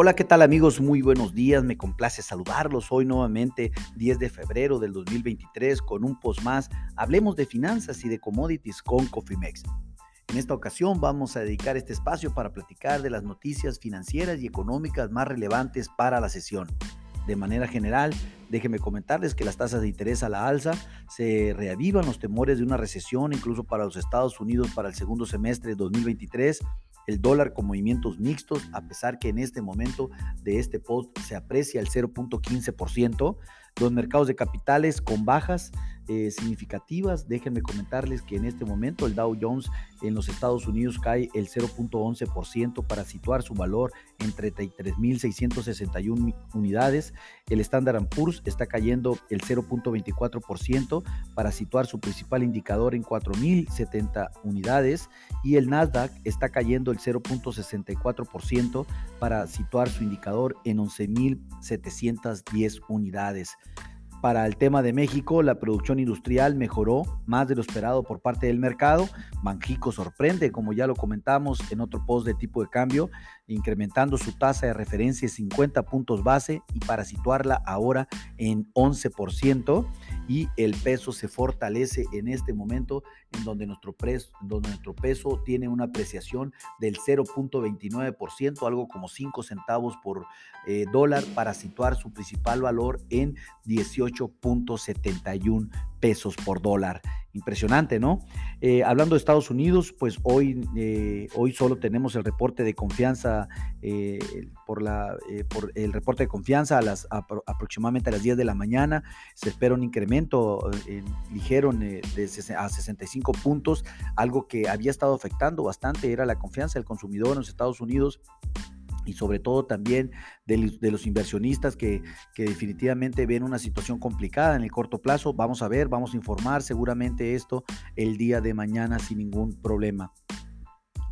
Hola, ¿qué tal amigos? Muy buenos días, me complace saludarlos hoy nuevamente 10 de febrero del 2023 con un post más. Hablemos de finanzas y de commodities con Cofimex. En esta ocasión vamos a dedicar este espacio para platicar de las noticias financieras y económicas más relevantes para la sesión. De manera general, déjenme comentarles que las tasas de interés a la alza se reavivan los temores de una recesión incluso para los Estados Unidos para el segundo semestre de 2023 el dólar con movimientos mixtos, a pesar que en este momento de este post se aprecia el 0.15%. Los mercados de capitales con bajas eh, significativas. Déjenme comentarles que en este momento el Dow Jones en los Estados Unidos cae el 0.11% para situar su valor en 33.661 unidades. El Standard Poor's está cayendo el 0.24% para situar su principal indicador en 4.070 unidades. Y el Nasdaq está cayendo el 0.64% para situar su indicador en 11.710 unidades. Para el tema de México, la producción industrial mejoró más de lo esperado por parte del mercado. Banjico sorprende, como ya lo comentamos en otro post de tipo de cambio, incrementando su tasa de referencia 50 puntos base y para situarla ahora en 11% y el peso se fortalece en este momento en donde nuestro, donde nuestro peso tiene una apreciación del 0.29%, algo como 5 centavos por eh, dólar para situar su principal valor en 18.71 pesos por dólar. Impresionante, ¿no? Eh, hablando de Estados Unidos, pues hoy, eh, hoy solo tenemos el reporte de confianza, eh, por, la, por el reporte de confianza a las, aproximadamente a las 10 de la mañana. Se espera un incremento ligero de, a 65 puntos, algo que había estado afectando bastante, era la confianza del consumidor en los Estados Unidos y sobre todo también de, los inversionistas que, que, definitivamente ven una situación complicada en el corto plazo. Vamos a ver, vamos a informar seguramente esto el día de mañana sin ningún problema.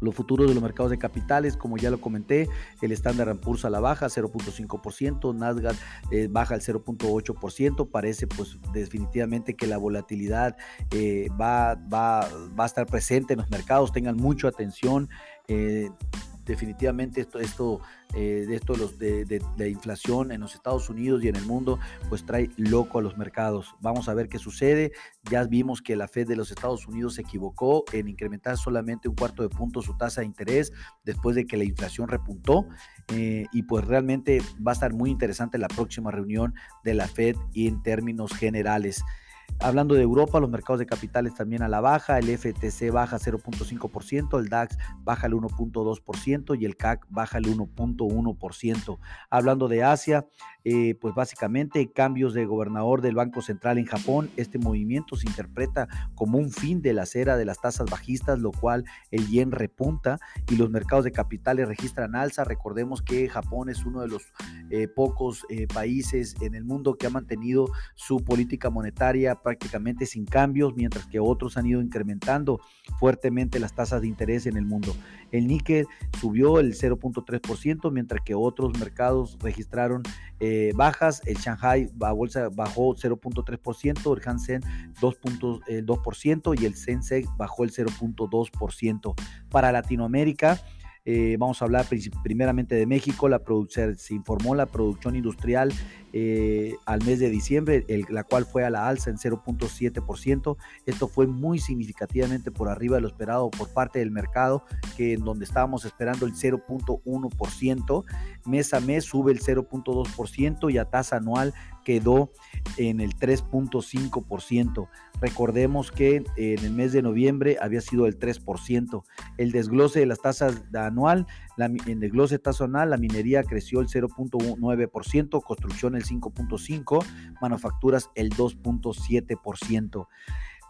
Los futuros de los mercados de capitales, como ya lo comenté, el Standard Poor's a la baja 0.5%, Nasdaq eh, baja el 0.8%, parece pues definitivamente que la volatilidad eh, va, va, va, a estar presente en los mercados, tengan mucha atención. Eh, definitivamente esto, esto, eh, de esto los, de, de, inflación en los Estados Unidos y en el mundo, pues trae loco a los mercados. Vamos a ver qué sucede. Ya vimos que la Fed de los Estados Unidos se equivocó en incrementar solamente un cuarto de punto su tasa de interés después de que la inflación repuntó. Eh, y pues realmente va a estar muy interesante la próxima reunión de la Fed y en términos generales. Hablando de Europa, los mercados de capitales también a la baja, el FTC baja 0.5%, el DAX baja el 1.2% y el CAC baja el 1.1%. Hablando de Asia, eh, pues básicamente cambios de gobernador del Banco Central en Japón, este movimiento se interpreta como un fin de la cera de las tasas bajistas, lo cual el yen repunta y los mercados de capitales registran alza. Recordemos que Japón es uno de los eh, pocos eh, países en el mundo que ha mantenido su política monetaria prácticamente sin cambios, mientras que otros han ido incrementando fuertemente las tasas de interés en el mundo. El Nikkei subió el 0.3%, mientras que otros mercados registraron eh, bajas. El Shanghai bolsa bajó 0.3%, el Hansen 2.2% y el Sensex bajó el 0.2%. Para Latinoamérica, eh, vamos a hablar primeramente de México. La se informó la producción industrial eh, al mes de diciembre, la cual fue a la alza en 0.7%. Esto fue muy significativamente por arriba de lo esperado por parte del mercado, que en donde estábamos esperando el 0.1%. Mes a mes sube el 0.2% y a tasa anual quedó en el 3.5%. Recordemos que en el mes de noviembre había sido el 3%. El desglose de las tasas anual, en el desglose tasa anual, la minería creció el 0.9%, construcción el 5.5%, manufacturas el 2.7%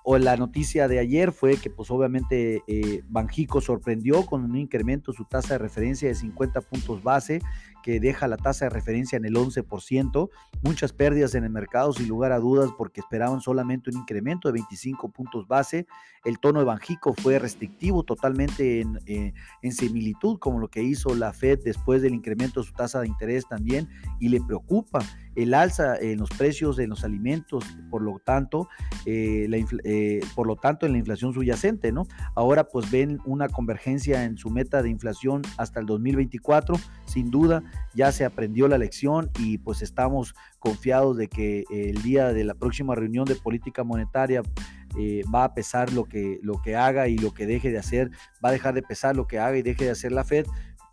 o la noticia de ayer fue que pues obviamente eh, Banjico sorprendió con un incremento su tasa de referencia de 50 puntos base que deja la tasa de referencia en el 11%, muchas pérdidas en el mercado sin lugar a dudas porque esperaban solamente un incremento de 25 puntos base, el tono de Banjico fue restrictivo totalmente en, eh, en similitud como lo que hizo la Fed después del incremento de su tasa de interés también y le preocupa el alza en los precios de los alimentos, por lo tanto, eh, la eh, por lo tanto en la inflación subyacente, ¿no? Ahora pues ven una convergencia en su meta de inflación hasta el 2024 sin duda ya se aprendió la lección y pues estamos confiados de que el día de la próxima reunión de política monetaria eh, va a pesar lo que, lo que haga y lo que deje de hacer, va a dejar de pesar lo que haga y deje de hacer la Fed,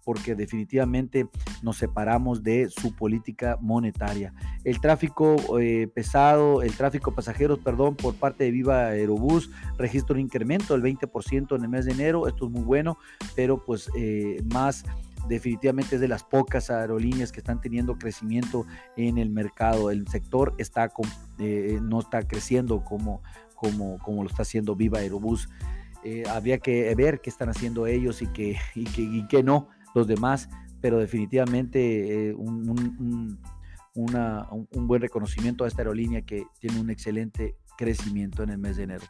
porque definitivamente nos separamos de su política monetaria. El tráfico eh, pesado, el tráfico pasajeros, perdón, por parte de Viva Aerobús registra un incremento del 20% en el mes de enero. Esto es muy bueno, pero pues eh, más definitivamente es de las pocas aerolíneas que están teniendo crecimiento en el mercado. El sector está eh, no está creciendo como, lo está haciendo Viva Aerobús. habría que ver qué están haciendo ellos y qué que, no los demás, pero definitivamente eh, un buen reconocimiento a esta aerolínea que tiene un excelente crecimiento en el mes de enero.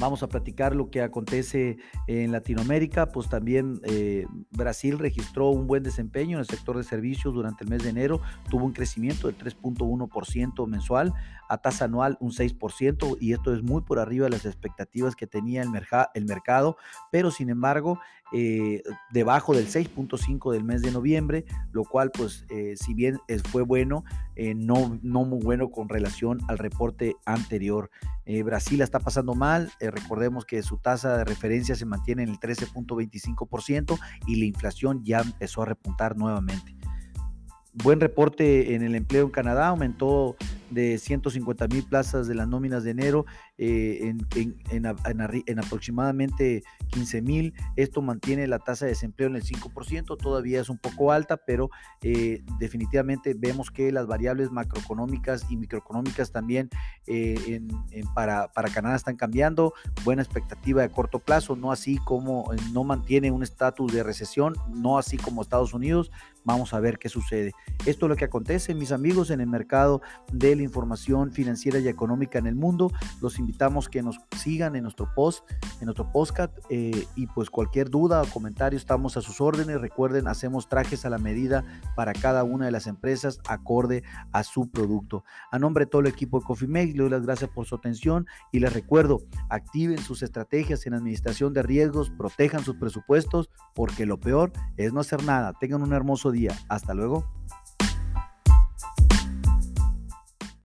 Vamos a platicar lo que acontece en Latinoamérica, pues también eh, Brasil registró un buen desempeño en el sector de servicios durante el mes de enero, tuvo un crecimiento del 3.1% mensual, a tasa anual un 6%, y esto es muy por arriba de las expectativas que tenía el, el mercado, pero sin embargo, eh, debajo del 6.5 del mes de noviembre, lo cual pues eh, si bien fue bueno, no, no muy bueno con relación al reporte anterior. Brasil está pasando mal, recordemos que su tasa de referencia se mantiene en el 13.25% y la inflación ya empezó a repuntar nuevamente. Buen reporte en el empleo en Canadá, aumentó de 150 mil plazas de las nóminas de enero eh, en, aproximadamente 15 mil. Esto mantiene la tasa de desempleo en el 5%, todavía es un poco alta, pero eh, definitivamente vemos que las variables macroeconómicas y microeconómicas también eh, para, para Canadá están cambiando. Buena expectativa de corto plazo, no así como no mantiene un estatus de recesión, no así como Estados Unidos. Vamos a ver qué sucede. Esto es lo que acontece, mis amigos, en el mercado del información financiera y económica en el mundo. Los invitamos que nos sigan en nuestro post, en nuestro podcast eh, y pues cualquier duda o comentario estamos a sus órdenes. Recuerden, hacemos trajes a la medida para cada una de las empresas acorde a su producto. A nombre de todo el equipo de Coffee Make, le doy las gracias por su atención y les recuerdo, activen sus estrategias en administración de riesgos, protejan sus presupuestos porque lo peor es no hacer nada. Tengan un hermoso día. Hasta luego.